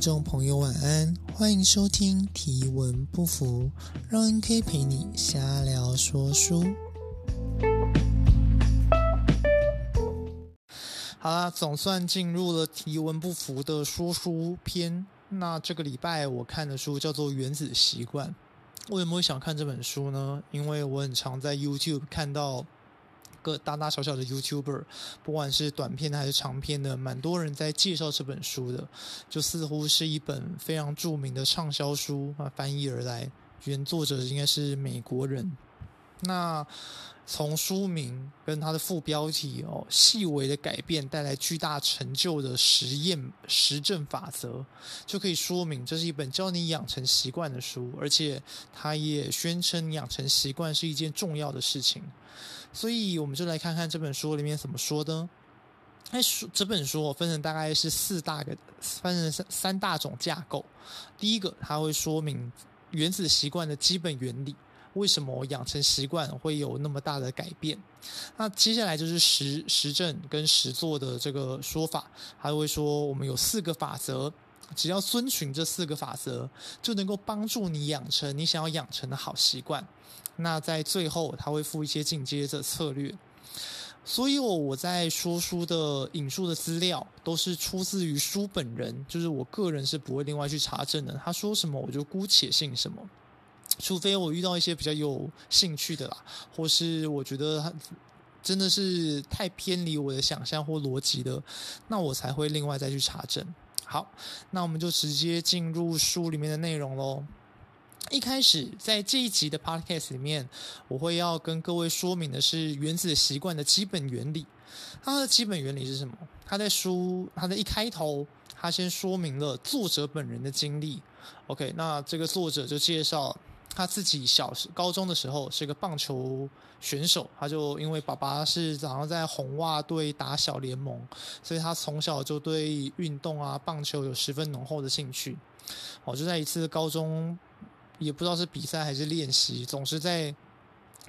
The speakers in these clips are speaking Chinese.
众朋友晚安，欢迎收听提文不服，让 NK 陪你瞎聊说书。好啦，总算进入了提文不服的说书篇。那这个礼拜我看的书叫做《原子习惯》。为什么会想看这本书呢？因为我很常在 YouTube 看到。个大大小小的 YouTuber，不管是短片的还是长片的，蛮多人在介绍这本书的，就似乎是一本非常著名的畅销书啊，翻译而来，原作者应该是美国人。那从书名跟它的副标题哦，细微的改变带来巨大成就的实验实证法则，就可以说明这是一本教你养成习惯的书，而且它也宣称养成习惯是一件重要的事情。所以我们就来看看这本书里面怎么说的。哎，书这本书我分成大概是四大个，分成三三大种架构。第一个，它会说明原子习惯的基本原理，为什么养成习惯会有那么大的改变。那接下来就是实实证跟实作的这个说法，还会说我们有四个法则，只要遵循这四个法则，就能够帮助你养成你想要养成的好习惯。那在最后，他会附一些进阶的策略。所以，我我在说书的引述的资料都是出自于书本人，就是我个人是不会另外去查证的。他说什么，我就姑且信什么，除非我遇到一些比较有兴趣的啦，或是我觉得他真的是太偏离我的想象或逻辑的，那我才会另外再去查证。好，那我们就直接进入书里面的内容喽。一开始，在这一集的 podcast 里面，我会要跟各位说明的是原子习惯的基本原理。它的基本原理是什么？他在书，他的一开头，他先说明了作者本人的经历。OK，那这个作者就介绍他自己小时高中的时候是个棒球选手，他就因为爸爸是早上在红袜队打小联盟，所以他从小就对运动啊棒球有十分浓厚的兴趣。哦，就在一次高中。也不知道是比赛还是练习，总是在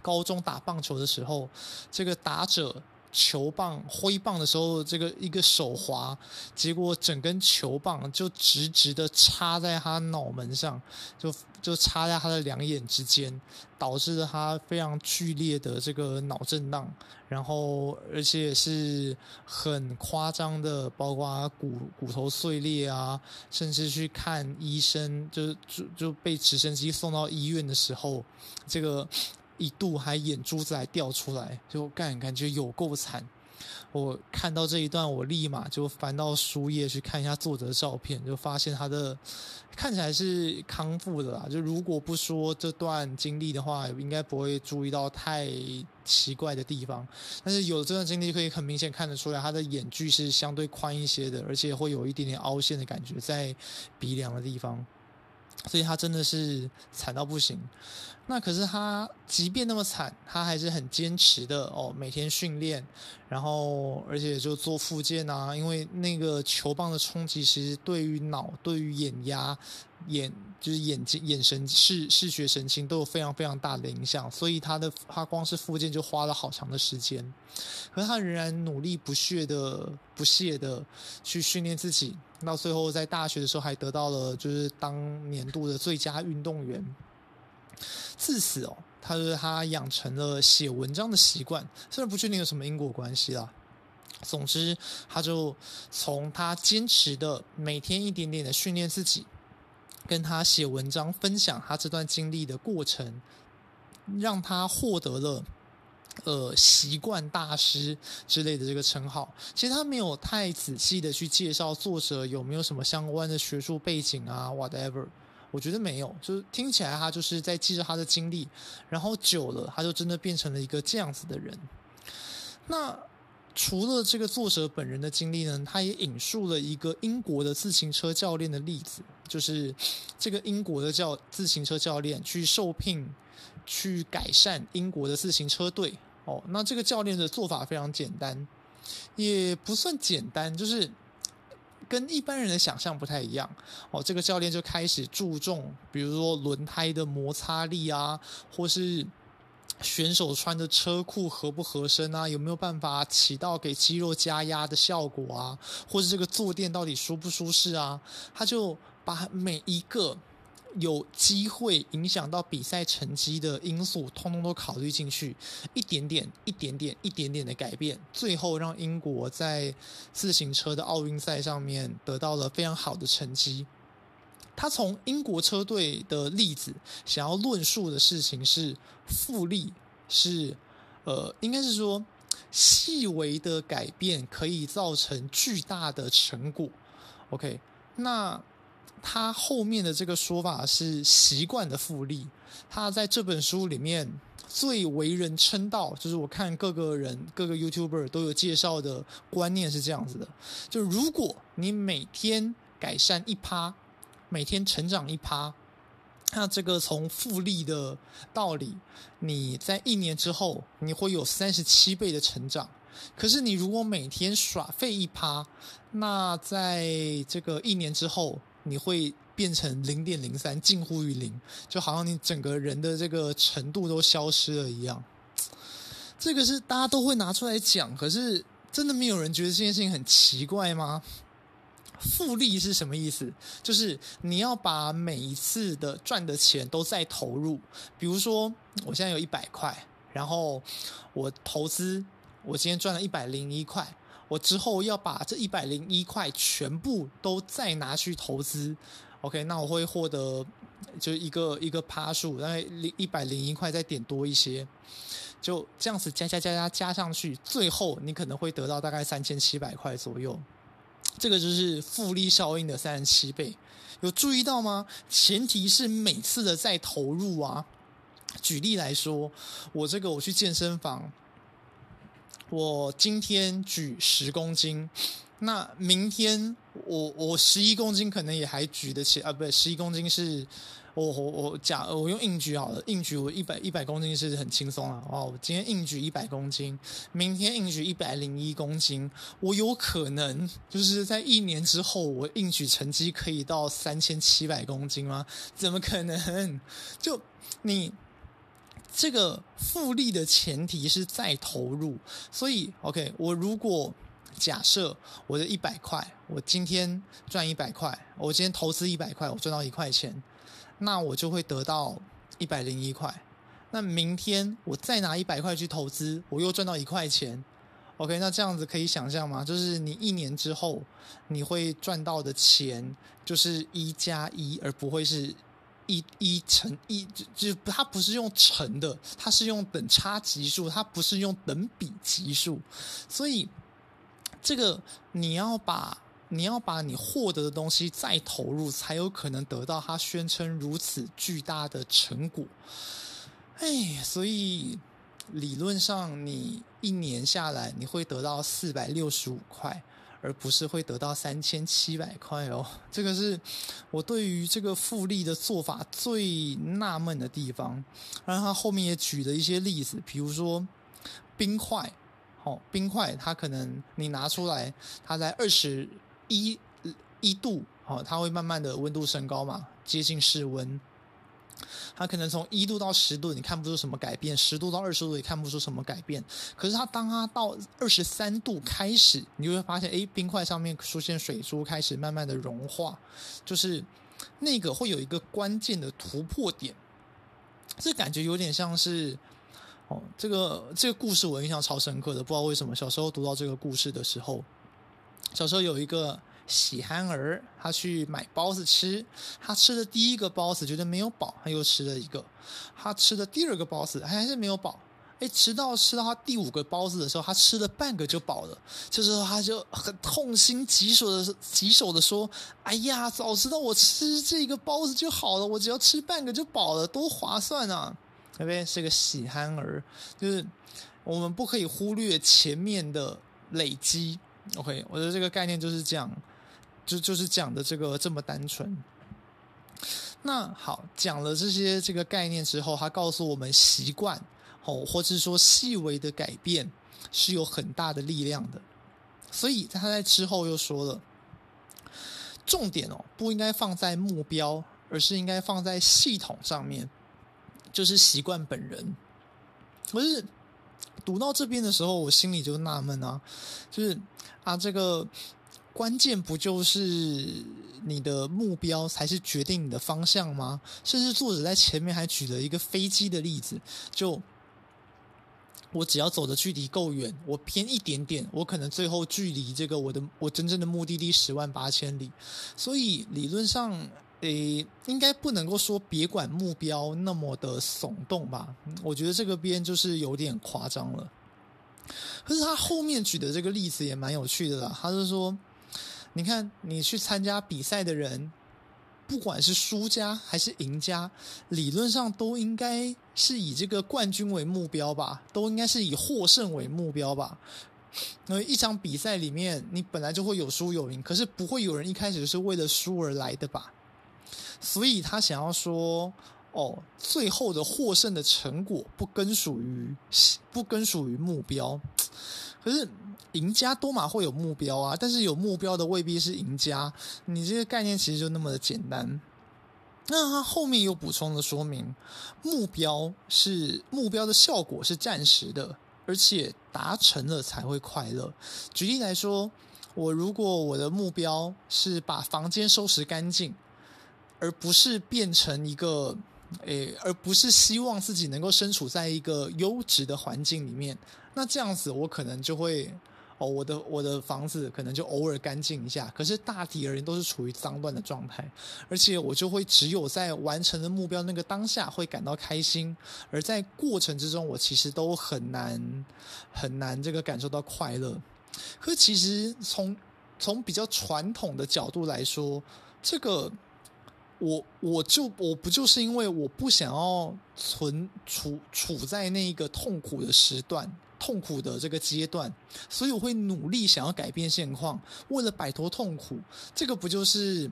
高中打棒球的时候，这个打者球棒挥棒的时候，这个一个手滑，结果整根球棒就直直的插在他脑门上，就就插在他的两眼之间，导致了他非常剧烈的这个脑震荡，然后而且是很夸张的，包括骨骨头碎裂啊，甚至去看医生，就就就被直升机送到医院的时候，这个一度还眼珠子还掉出来，就感感觉有够惨。我看到这一段，我立马就翻到书页去看一下作者的照片，就发现他的看起来是康复的啦。就如果不说这段经历的话，应该不会注意到太奇怪的地方。但是有这段经历，可以很明显看得出来，他的眼距是相对宽一些的，而且会有一点点凹陷的感觉在鼻梁的地方。所以他真的是惨到不行。那可是他，即便那么惨，他还是很坚持的哦，每天训练，然后而且就做复健啊。因为那个球棒的冲击，其实对于脑、对于眼压、眼就是眼睛、眼神、视视觉神经都有非常非常大的影响。所以他的他光是复健就花了好长的时间，可是他仍然努力不懈的、不懈的去训练自己。到最后，在大学的时候还得到了就是当年度的最佳运动员。自此哦，他说他养成了写文章的习惯，虽然不确定有什么因果关系啦。总之，他就从他坚持的每天一点点的训练自己，跟他写文章分享他这段经历的过程，让他获得了呃习惯大师之类的这个称号。其实他没有太仔细的去介绍作者有没有什么相关的学术背景啊，whatever。我觉得没有，就是听起来他就是在记着他的经历，然后久了他就真的变成了一个这样子的人。那除了这个作者本人的经历呢，他也引述了一个英国的自行车教练的例子，就是这个英国的教自行车教练去受聘去改善英国的自行车队。哦，那这个教练的做法非常简单，也不算简单，就是。跟一般人的想象不太一样哦，这个教练就开始注重，比如说轮胎的摩擦力啊，或是选手穿的车裤合不合身啊？有没有办法起到给肌肉加压的效果啊？或是这个坐垫到底舒不舒适啊？他就把每一个有机会影响到比赛成绩的因素，通通都考虑进去，一点点、一点点、一点点的改变，最后让英国在自行车的奥运赛上面得到了非常好的成绩。他从英国车队的例子想要论述的事情是复利，是呃，应该是说细微的改变可以造成巨大的成果。OK，那他后面的这个说法是习惯的复利。他在这本书里面最为人称道，就是我看各个人各个 YouTuber 都有介绍的观念是这样子的：就如果你每天改善一趴。每天成长一趴，那这个从复利的道理，你在一年之后你会有三十七倍的成长。可是你如果每天耍废一趴，那在这个一年之后你会变成零点零三，近乎于零，就好像你整个人的这个程度都消失了一样。这个是大家都会拿出来讲，可是真的没有人觉得这件事情很奇怪吗？复利是什么意思？就是你要把每一次的赚的钱都再投入。比如说，我现在有一百块，然后我投资，我今天赚了一百零一块，我之后要把这一百零一块全部都再拿去投资。OK，那我会获得就一个一个趴数，大概一百零一块再点多一些，就这样子加加加加加上去，最后你可能会得到大概三千七百块左右。这个就是复利效应的三十七倍，有注意到吗？前提是每次的再投入啊。举例来说，我这个我去健身房，我今天举十公斤，那明天我我十一公斤可能也还举得起啊，不对，十一公斤是。我我我假我用硬举好了，硬举我一百一百公斤是很轻松了哦。我今天硬举一百公斤，明天硬举一百零一公斤，我有可能就是在一年之后，我硬举成绩可以到三千七百公斤吗？怎么可能？就你这个复利的前提是再投入，所以 OK，我如果假设我的一百块，我今天赚一百块，我今天投资一百块，我赚到一块钱。那我就会得到一百零一块。那明天我再拿一百块去投资，我又赚到一块钱。OK，那这样子可以想象吗？就是你一年之后你会赚到的钱就是一加一，而不会是一一乘一，就就它不是用乘的，它是用等差级数，它不是用等比级数。所以这个你要把。你要把你获得的东西再投入，才有可能得到他宣称如此巨大的成果。哎，所以理论上你一年下来你会得到四百六十五块，而不是会得到三千七百块哦。这个是我对于这个复利的做法最纳闷的地方。然后他后面也举了一些例子，比如说冰块，哦，冰块它可能你拿出来，它在二十。一一度，哦，它会慢慢的温度升高嘛，接近室温。它可能从一度到十度，你看不出什么改变；十度到二十度，也看不出什么改变。可是它当它到二十三度开始，你就会发现，哎，冰块上面出现水珠，开始慢慢的融化，就是那个会有一个关键的突破点。这感觉有点像是，哦，这个这个故事我印象超深刻的，不知道为什么，小时候读到这个故事的时候。小时候有一个喜憨儿，他去买包子吃，他吃的第一个包子觉得没有饱，他又吃了一个，他吃的第二个包子还是没有饱，哎，直到吃到他第五个包子的时候，他吃了半个就饱了，这时候他就很痛心疾首的疾首的说：“哎呀，早知道我吃这个包子就好了，我只要吃半个就饱了，多划算啊！”对不对？是个喜憨儿，就是我们不可以忽略前面的累积。OK，我的这个概念就是这样，就就是讲的这个这么单纯。那好，讲了这些这个概念之后，他告诉我们习惯哦，或者是说细微的改变是有很大的力量的。所以他在之后又说了，重点哦不应该放在目标，而是应该放在系统上面，就是习惯本人。可是读到这边的时候，我心里就纳闷啊，就是啊，这个关键不就是你的目标才是决定你的方向吗？甚至作者在前面还举了一个飞机的例子，就。我只要走的距离够远，我偏一点点，我可能最后距离这个我的我真正的目的地十万八千里。所以理论上，诶，应该不能够说别管目标那么的耸动吧？我觉得这个边就是有点夸张了。可是他后面举的这个例子也蛮有趣的啦，他是说，你看你去参加比赛的人。不管是输家还是赢家，理论上都应该是以这个冠军为目标吧，都应该是以获胜为目标吧。那一场比赛里面，你本来就会有输有赢，可是不会有人一开始是为了输而来的吧？所以他想要说，哦，最后的获胜的成果不根属于不根属于目标，可是。赢家多嘛会有目标啊，但是有目标的未必是赢家。你这个概念其实就那么的简单。那他后面又补充了说明，目标是目标的效果是暂时的，而且达成了才会快乐。举例来说，我如果我的目标是把房间收拾干净，而不是变成一个诶，而不是希望自己能够身处在一个优质的环境里面，那这样子我可能就会。哦，我的我的房子可能就偶尔干净一下，可是大体而言都是处于脏乱的状态，而且我就会只有在完成的目标那个当下会感到开心，而在过程之中我其实都很难很难这个感受到快乐。可其实从从比较传统的角度来说，这个我我就我不就是因为我不想要存处处在那个痛苦的时段。痛苦的这个阶段，所以我会努力想要改变现况，为了摆脱痛苦。这个不就是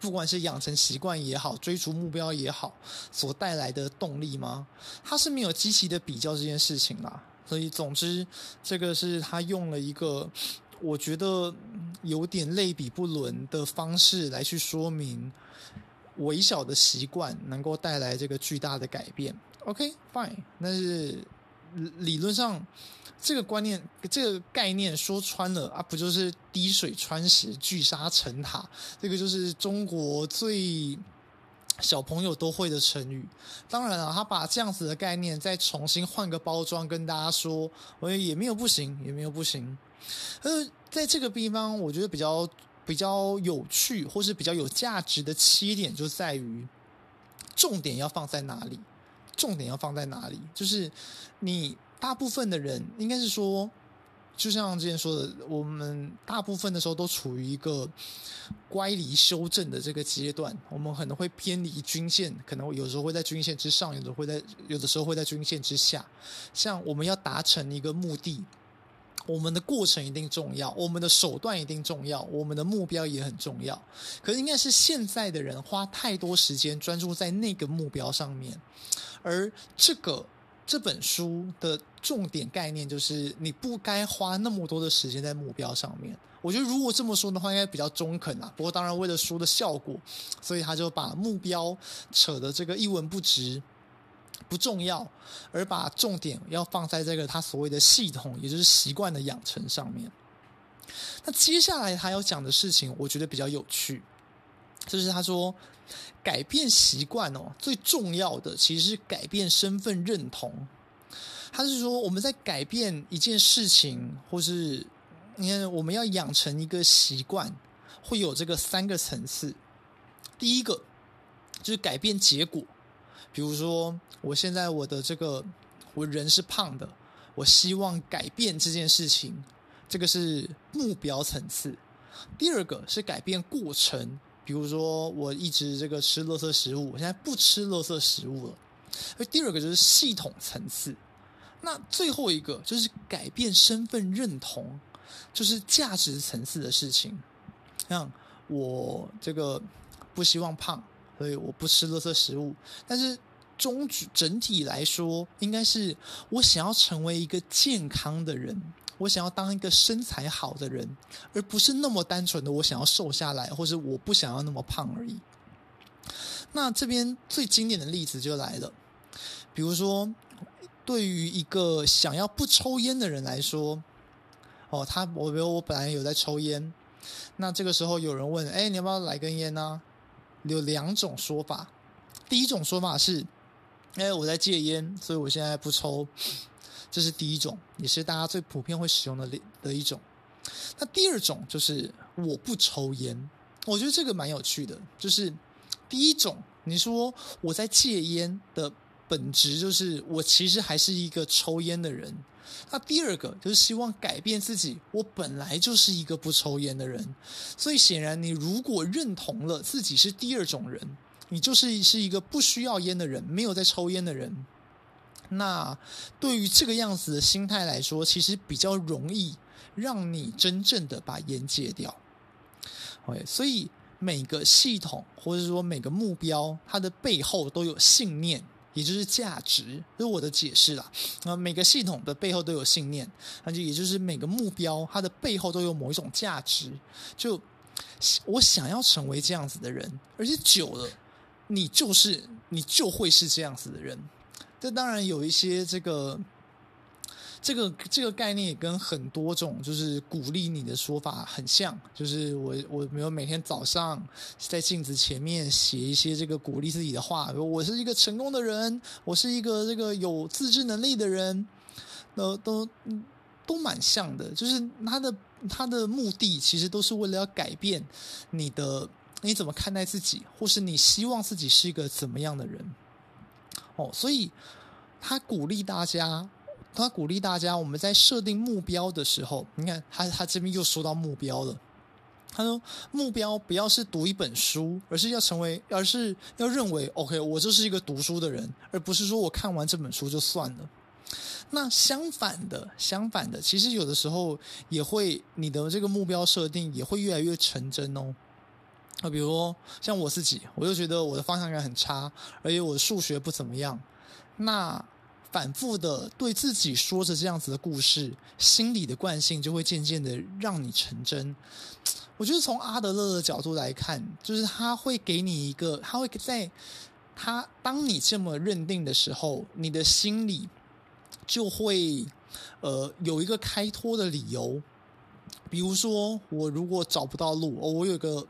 不管是养成习惯也好，追逐目标也好，所带来的动力吗？他是没有积极的比较这件事情啦。所以总之，这个是他用了一个我觉得有点类比不伦的方式来去说明微小的习惯能够带来这个巨大的改变。OK，fine，但是。理论上，这个观念、这个概念说穿了啊，不就是滴水穿石、聚沙成塔？这个就是中国最小朋友都会的成语。当然了，他把这样子的概念再重新换个包装，跟大家说，我也没有不行，也没有不行。呃，在这个地方，我觉得比较比较有趣，或是比较有价值的切点，就在于重点要放在哪里。重点要放在哪里？就是你大部分的人，应该是说，就像之前说的，我们大部分的时候都处于一个乖离修正的这个阶段。我们可能会偏离均线，可能有时候会在均线之上，有的会在有的时候会在均线之下。像我们要达成一个目的。我们的过程一定重要，我们的手段一定重要，我们的目标也很重要。可是应该是现在的人花太多时间专注在那个目标上面，而这个这本书的重点概念就是你不该花那么多的时间在目标上面。我觉得如果这么说的话，应该比较中肯啊。不过当然为了书的效果，所以他就把目标扯得这个一文不值。不重要，而把重点要放在这个他所谓的系统，也就是习惯的养成上面。那接下来他要讲的事情，我觉得比较有趣，就是他说改变习惯哦，最重要的其实是改变身份认同。他是说我们在改变一件事情，或是你看我们要养成一个习惯，会有这个三个层次。第一个就是改变结果。比如说，我现在我的这个我人是胖的，我希望改变这件事情，这个是目标层次。第二个是改变过程，比如说我一直这个吃垃圾食物，我现在不吃垃圾食物了。而第二个就是系统层次。那最后一个就是改变身份认同，就是价值层次的事情。像我这个不希望胖。所以我不吃垃圾食物，但是中整体来说，应该是我想要成为一个健康的人，我想要当一个身材好的人，而不是那么单纯的我想要瘦下来，或是我不想要那么胖而已。那这边最经典的例子就来了，比如说对于一个想要不抽烟的人来说，哦，他我比如我本来有在抽烟，那这个时候有人问，哎，你要不要来根烟呢？有两种说法，第一种说法是，因为，我在戒烟，所以我现在不抽，这是第一种，也是大家最普遍会使用的的一种。那第二种就是我不抽烟，我觉得这个蛮有趣的，就是第一种，你说我在戒烟的。本质就是我其实还是一个抽烟的人。那第二个就是希望改变自己，我本来就是一个不抽烟的人。所以显然，你如果认同了自己是第二种人，你就是是一个不需要烟的人，没有在抽烟的人。那对于这个样子的心态来说，其实比较容易让你真正的把烟戒掉。OK，所以每个系统或者说每个目标，它的背后都有信念。也就是价值，这是我的解释啦。啊，每个系统的背后都有信念，那就也就是每个目标，它的背后都有某一种价值。就我想要成为这样子的人，而且久了，你就是你就会是这样子的人。这当然有一些这个。这个这个概念也跟很多种就是鼓励你的说法很像，就是我我没有每天早上在镜子前面写一些这个鼓励自己的话，我是一个成功的人，我是一个这个有自制能力的人，都都都蛮像的，就是他的他的目的其实都是为了要改变你的你怎么看待自己，或是你希望自己是一个怎么样的人，哦，所以他鼓励大家。他鼓励大家，我们在设定目标的时候，你看他他这边又说到目标了。他说目标不要是读一本书，而是要成为，而是要认为，OK，我就是一个读书的人，而不是说我看完这本书就算了。那相反的，相反的，其实有的时候也会，你的这个目标设定也会越来越成真哦。啊，比如说像我自己，我就觉得我的方向感很差，而且我数学不怎么样，那。反复的对自己说着这样子的故事，心理的惯性就会渐渐的让你成真。我觉得从阿德勒的角度来看，就是他会给你一个，他会在他当你这么认定的时候，你的心里就会呃有一个开脱的理由。比如说，我如果找不到路，哦，我有个，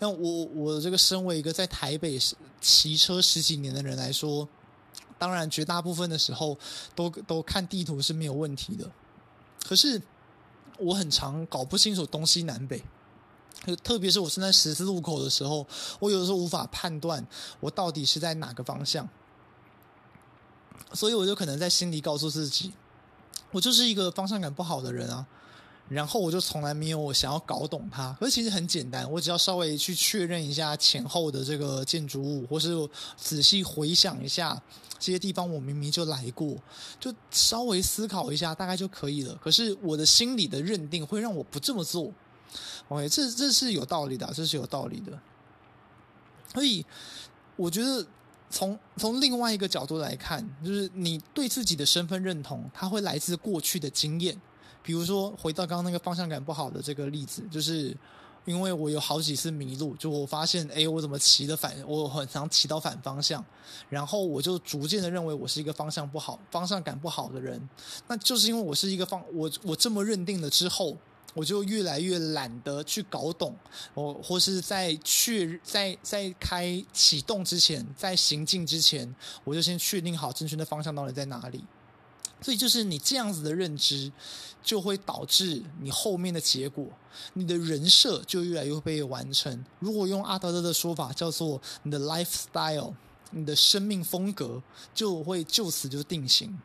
那我我这个身为一个在台北骑车十几年的人来说。当然，绝大部分的时候都都看地图是没有问题的。可是我很常搞不清楚东西南北，特别是我是在十字路口的时候，我有的时候无法判断我到底是在哪个方向，所以我就可能在心里告诉自己，我就是一个方向感不好的人啊。然后我就从来没有我想要搞懂它，可是其实很简单，我只要稍微去确认一下前后的这个建筑物，或是仔细回想一下这些地方，我明明就来过，就稍微思考一下，大概就可以了。可是我的心里的认定会让我不这么做。OK，这这是有道理的，这是有道理的。所以我觉得从从另外一个角度来看，就是你对自己的身份认同，它会来自过去的经验。比如说，回到刚刚那个方向感不好的这个例子，就是因为我有好几次迷路，就我发现，哎，我怎么骑的反，我很常骑到反方向，然后我就逐渐的认为我是一个方向不好、方向感不好的人。那就是因为我是一个方，我我这么认定了之后，我就越来越懒得去搞懂，我或是在确在在开启动之前，在行进之前，我就先确定好正确的方向到底在哪里。所以就是你这样子的认知，就会导致你后面的结果，你的人设就越来越被完成。如果用阿德勒的说法，叫做你的 lifestyle，你的生命风格就会就此就定型。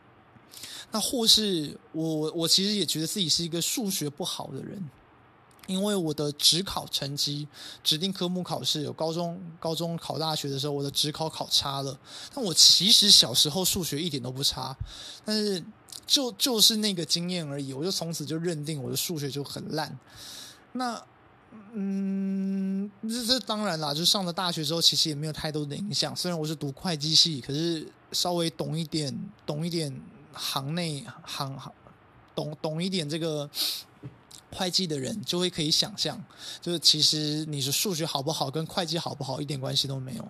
那或是我我其实也觉得自己是一个数学不好的人。因为我的职考成绩，指定科目考试，有高中高中考大学的时候，我的职考考差了。但我其实小时候数学一点都不差，但是就就是那个经验而已，我就从此就认定我的数学就很烂。那嗯，这这当然啦，就上了大学之后，其实也没有太多的影响。虽然我是读会计系，可是稍微懂一点，懂一点行内行行，懂懂一点这个。会计的人就会可以想象，就是其实你是数学好不好，跟会计好不好一点关系都没有。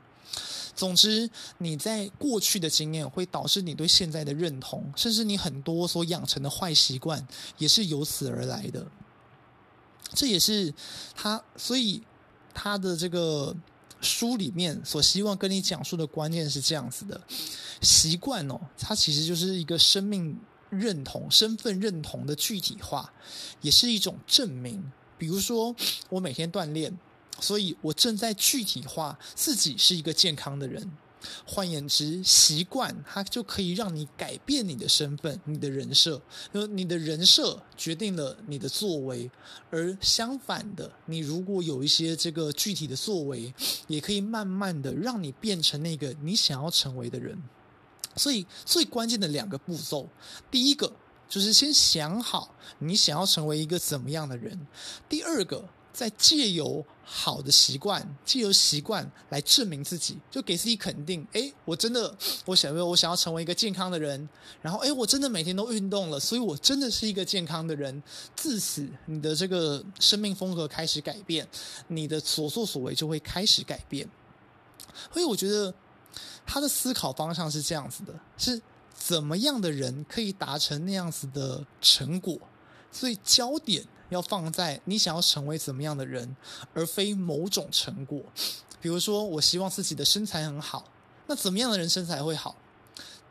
总之，你在过去的经验会导致你对现在的认同，甚至你很多所养成的坏习惯也是由此而来的。这也是他，所以他的这个书里面所希望跟你讲述的关键是这样子的：习惯哦，它其实就是一个生命认同、身份认同的具体化，也是一种证明。比如说，我每天锻炼，所以我正在具体化自己是一个健康的人。换言之，习惯它就可以让你改变你的身份、你的人设。呃，你的人设决定了你的作为，而相反的，你如果有一些这个具体的作为，也可以慢慢的让你变成那个你想要成为的人。所以，最关键的两个步骤，第一个就是先想好你想要成为一个怎么样的人，第二个。再借由好的习惯，借由习惯来证明自己，就给自己肯定。诶，我真的，我想要，我想要成为一个健康的人。然后，诶，我真的每天都运动了，所以我真的是一个健康的人。自此，你的这个生命风格开始改变，你的所作所为就会开始改变。所以，我觉得他的思考方向是这样子的：是怎么样的人可以达成那样子的成果？所以，焦点。要放在你想要成为怎么样的人，而非某种成果。比如说，我希望自己的身材很好，那怎么样的人身材会好？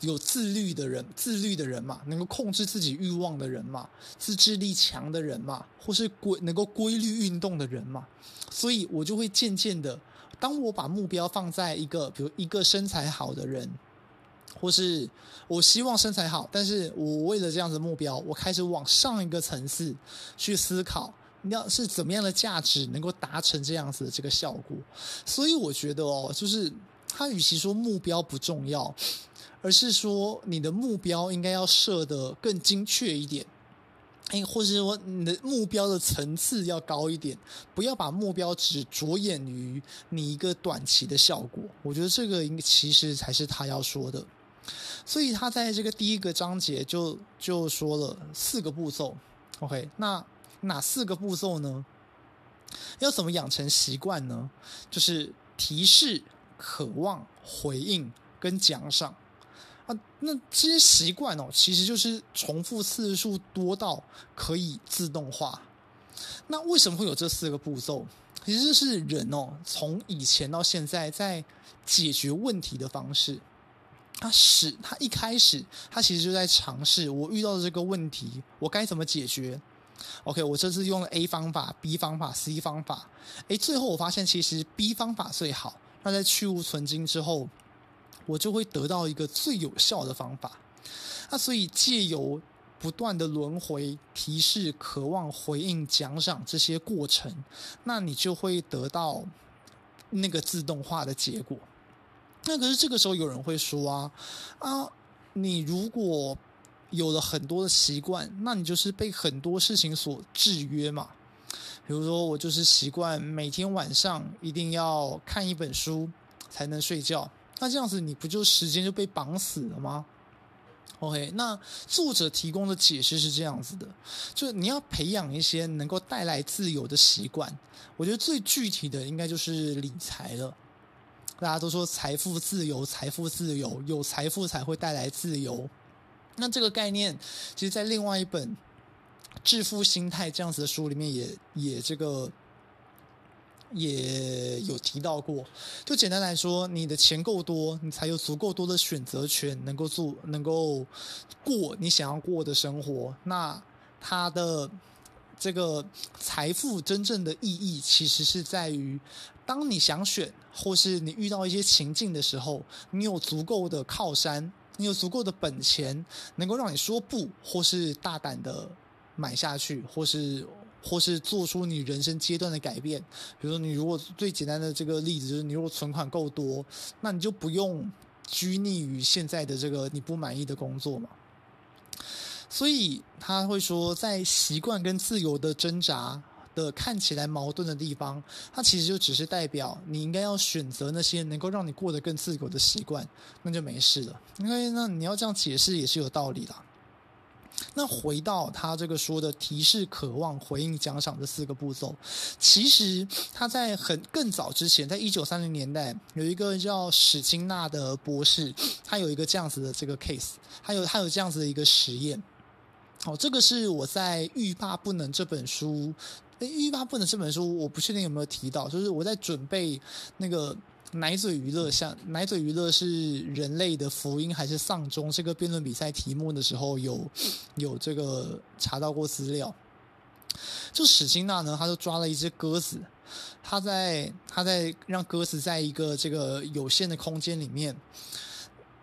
有自律的人，自律的人嘛，能够控制自己欲望的人嘛，自制力强的人嘛，或是规能够规律运动的人嘛。所以我就会渐渐的，当我把目标放在一个，比如一个身材好的人。或是我希望身材好，但是我为了这样子目标，我开始往上一个层次去思考，你要是怎么样的价值能够达成这样子的这个效果。所以我觉得哦，就是他与其说目标不重要，而是说你的目标应该要设得更精确一点，哎，或是说你的目标的层次要高一点，不要把目标只着眼于你一个短期的效果。我觉得这个应该其实才是他要说的。所以他在这个第一个章节就就说了四个步骤，OK，那哪四个步骤呢？要怎么养成习惯呢？就是提示、渴望、回应跟奖赏啊。那这些习惯哦，其实就是重复次数多到可以自动化。那为什么会有这四个步骤？其实是人哦，从以前到现在在解决问题的方式。他使他一开始，他其实就在尝试。我遇到的这个问题，我该怎么解决？OK，我这次用了 A 方法、B 方法、C 方法。诶，最后我发现其实 B 方法最好。那在去芜存菁之后，我就会得到一个最有效的方法。那所以借由不断的轮回、提示、渴望、回应、奖赏这些过程，那你就会得到那个自动化的结果。那可是这个时候有人会说啊啊，你如果有了很多的习惯，那你就是被很多事情所制约嘛。比如说，我就是习惯每天晚上一定要看一本书才能睡觉，那这样子你不就时间就被绑死了吗？OK，那作者提供的解释是这样子的，就是你要培养一些能够带来自由的习惯。我觉得最具体的应该就是理财了。大家都说财富自由，财富自由，有财富才会带来自由。那这个概念，其实，在另外一本《致富心态》这样子的书里面，也也这个也有提到过。就简单来说，你的钱够多，你才有足够多的选择权，能够做，能够过你想要过的生活。那它的这个财富真正的意义，其实是在于。当你想选，或是你遇到一些情境的时候，你有足够的靠山，你有足够的本钱，能够让你说不，或是大胆的买下去，或是或是做出你人生阶段的改变。比如说，你如果最简单的这个例子就是，你如果存款够多，那你就不用拘泥于现在的这个你不满意的工作嘛。所以他会说，在习惯跟自由的挣扎。的看起来矛盾的地方，它其实就只是代表你应该要选择那些能够让你过得更自由的习惯，那就没事了。因为那你要这样解释也是有道理的。那回到他这个说的提示、渴望、回应、奖赏这四个步骤，其实他在很更早之前，在一九三零年代，有一个叫史金纳的博士，他有一个这样子的这个 case，他有他有这样子的一个实验。哦，这个是我在《欲罢不能》这本书，《欲罢不能》这本书我不确定有没有提到，就是我在准备那个。奶嘴娱乐像奶嘴娱乐是人类的福音还是丧钟？这个辩论比赛题目的时候有有这个查到过资料。就史金纳呢，他就抓了一只鸽子，他在他在让鸽子在一个这个有限的空间里面，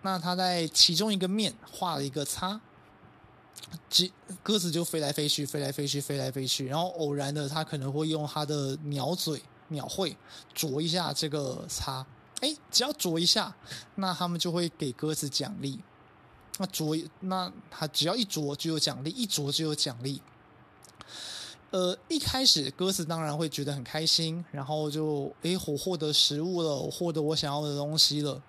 那他在其中一个面画了一个叉，鸽鸽子就飞来飞去，飞来飞去，飞来飞去，然后偶然的它可能会用它的鸟嘴。鸟会啄一下这个叉，哎，只要啄一下，那他们就会给鸽子奖励。那啄，那他只要一啄就有奖励，一啄就有奖励。呃，一开始鸽子当然会觉得很开心，然后就哎，我获得食物了，我获得我想要的东西了。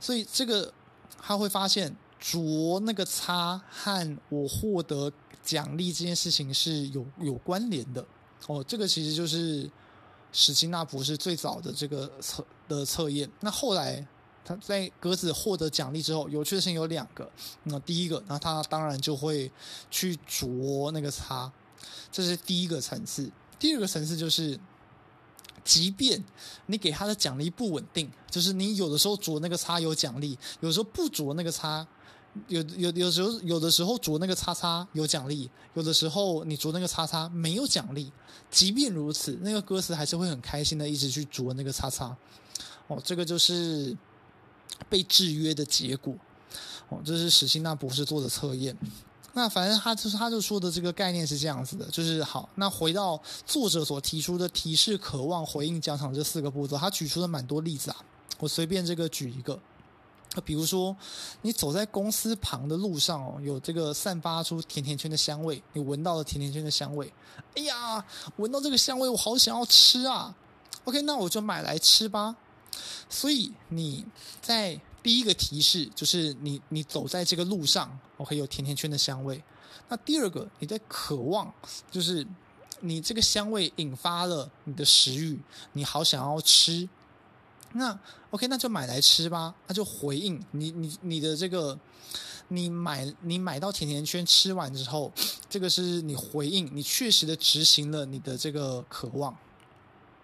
所以这个他会发现啄那个叉和我获得奖励这件事情是有有关联的。哦，这个其实就是。史金纳博士最早的这个测的测验，那后来他在鸽子获得奖励之后，有趣的事情有两个。那第一个，那他当然就会去啄那个叉，这是第一个层次。第二个层次就是，即便你给他的奖励不稳定，就是你有的时候啄那个叉有奖励，有时候不啄那个叉。有有有时候有的时候啄那个叉叉有奖励，有的时候你啄那个叉叉没有奖励。即便如此，那个鸽子还是会很开心的一直去啄那个叉叉。哦，这个就是被制约的结果。哦，这是史辛纳博士做的测验。那反正他就是他就说的这个概念是这样子的，就是好。那回到作者所提出的提示、渴望、回应、奖赏这四个步骤，他举出了蛮多例子啊。我随便这个举一个。比如说，你走在公司旁的路上哦，有这个散发出甜甜圈的香味，你闻到了甜甜圈的香味，哎呀，闻到这个香味，我好想要吃啊！OK，那我就买来吃吧。所以你在第一个提示就是你你走在这个路上，OK，有甜甜圈的香味。那第二个你在渴望，就是你这个香味引发了你的食欲，你好想要吃。那 OK，那就买来吃吧。那就回应你，你你的这个，你买你买到甜甜圈吃完之后，这个是你回应，你确实的执行了你的这个渴望。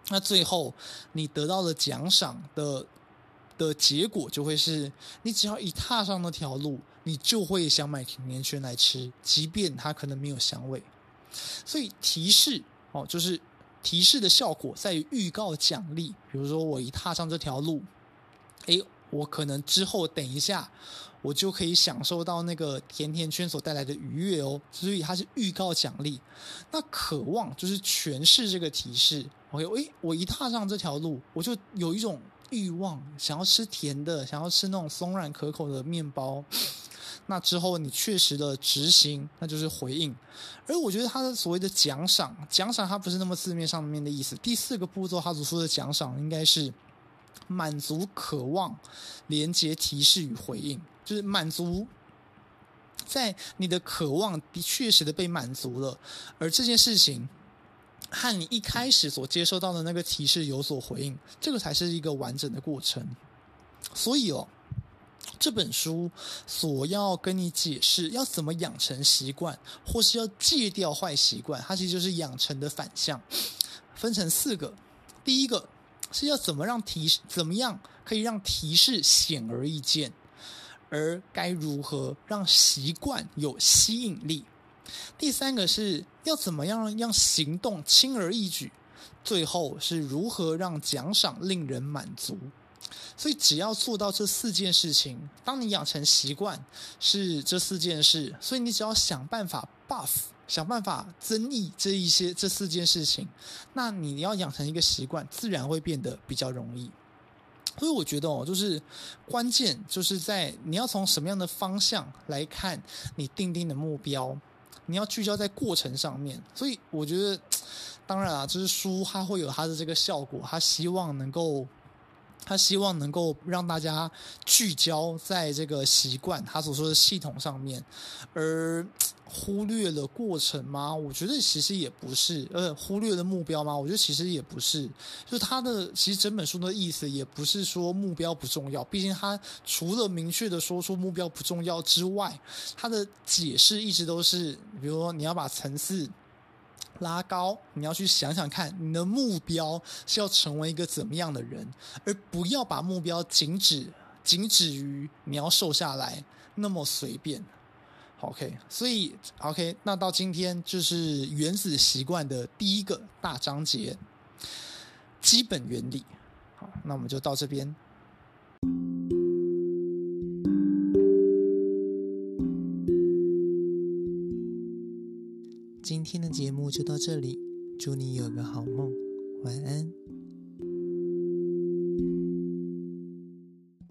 那最后你得到的奖赏的的结果，就会是你只要一踏上那条路，你就会想买甜甜圈来吃，即便它可能没有香味。所以提示哦，就是。提示的效果在于预告奖励，比如说我一踏上这条路，诶，我可能之后等一下，我就可以享受到那个甜甜圈所带来的愉悦哦，所以它是预告奖励。那渴望就是诠释这个提示，OK，诶，我一踏上这条路，我就有一种欲望，想要吃甜的，想要吃那种松软可口的面包。那之后你确实的执行，那就是回应。而我觉得他的所谓的奖赏，奖赏它不是那么字面上面的意思。第四个步骤他所说的奖赏，应该是满足渴望、连接提示与回应，就是满足在你的渴望的确实的被满足了，而这件事情和你一开始所接收到的那个提示有所回应，这个才是一个完整的过程。所以哦。这本书所要跟你解释要怎么养成习惯，或是要戒掉坏习惯，它其实就是养成的反向，分成四个。第一个是要怎么让提示，怎么样可以让提示显而易见，而该如何让习惯有吸引力。第三个是要怎么样让行动轻而易举，最后是如何让奖赏令人满足。所以，只要做到这四件事情，当你养成习惯是这四件事，所以你只要想办法 buff，想办法增益这一些这四件事情，那你要养成一个习惯，自然会变得比较容易。所以，我觉得哦，就是关键就是在你要从什么样的方向来看你定定的目标，你要聚焦在过程上面。所以，我觉得当然啊，就是书它会有它的这个效果，它希望能够。他希望能够让大家聚焦在这个习惯他所说的系统上面，而忽略了过程吗？我觉得其实也不是，呃，忽略了目标吗？我觉得其实也不是。就他的其实整本书的意思也不是说目标不重要，毕竟他除了明确的说出目标不重要之外，他的解释一直都是，比如说你要把层次拉高，你要去想想看，你的目标是要成为一个怎么样的人，而不要把目标仅止仅止于你要瘦下来那么随便。OK，所以 OK，那到今天就是原子习惯的第一个大章节，基本原理。好，那我们就到这边。今天的节目就到这里，祝你有个好梦，晚安。